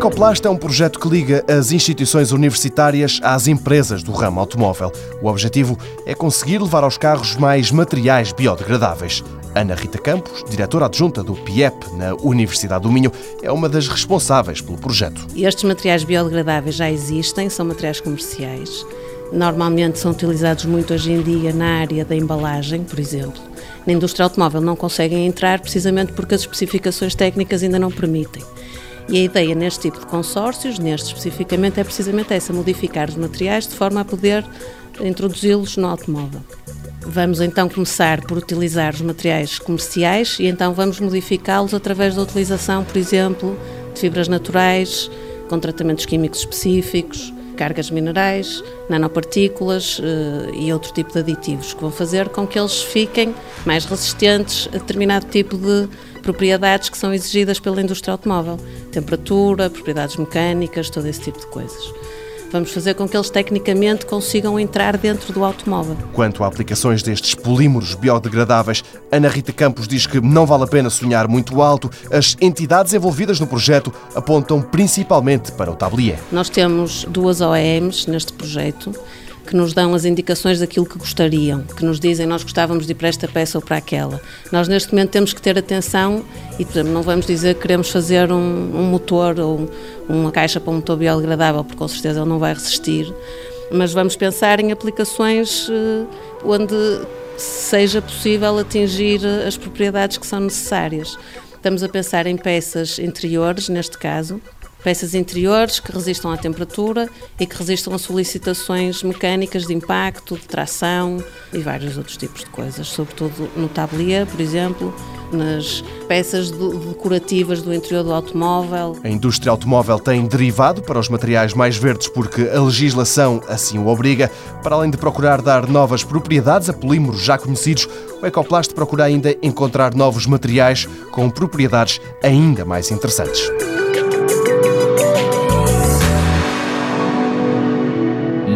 Ecoplast é um projeto que liga as instituições universitárias às empresas do ramo automóvel. O objetivo é conseguir levar aos carros mais materiais biodegradáveis. Ana Rita Campos, diretora adjunta do PIEP na Universidade do Minho, é uma das responsáveis pelo projeto. Estes materiais biodegradáveis já existem, são materiais comerciais. Normalmente são utilizados muito hoje em dia na área da embalagem, por exemplo. Na indústria automóvel não conseguem entrar precisamente porque as especificações técnicas ainda não permitem. E a ideia neste tipo de consórcios, neste especificamente, é precisamente essa: modificar os materiais de forma a poder introduzi-los no automóvel. Vamos então começar por utilizar os materiais comerciais e então vamos modificá-los através da utilização, por exemplo, de fibras naturais, com tratamentos químicos específicos, cargas minerais, nanopartículas eh, e outro tipo de aditivos que vão fazer com que eles fiquem mais resistentes a determinado tipo de propriedades que são exigidas pela indústria automóvel. Temperatura, propriedades mecânicas, todo esse tipo de coisas. Vamos fazer com que eles tecnicamente consigam entrar dentro do automóvel. Quanto a aplicações destes polímeros biodegradáveis, Ana Rita Campos diz que não vale a pena sonhar muito alto. As entidades envolvidas no projeto apontam principalmente para o tablier. Nós temos duas OEMs neste projeto que nos dão as indicações daquilo que gostariam, que nos dizem nós gostávamos de ir para esta peça ou para aquela. Nós neste momento temos que ter atenção e, por exemplo, não vamos dizer que queremos fazer um, um motor ou uma caixa para um motor biodegradável, porque com certeza ele não vai resistir, mas vamos pensar em aplicações uh, onde seja possível atingir as propriedades que são necessárias. Estamos a pensar em peças interiores, neste caso, peças interiores que resistam à temperatura e que resistam a solicitações mecânicas de impacto, de tração e vários outros tipos de coisas, sobretudo no tablier, por exemplo, nas peças decorativas do interior do automóvel. A indústria automóvel tem derivado para os materiais mais verdes porque a legislação assim o obriga. Para além de procurar dar novas propriedades a polímeros já conhecidos, o Ecoplast procura ainda encontrar novos materiais com propriedades ainda mais interessantes.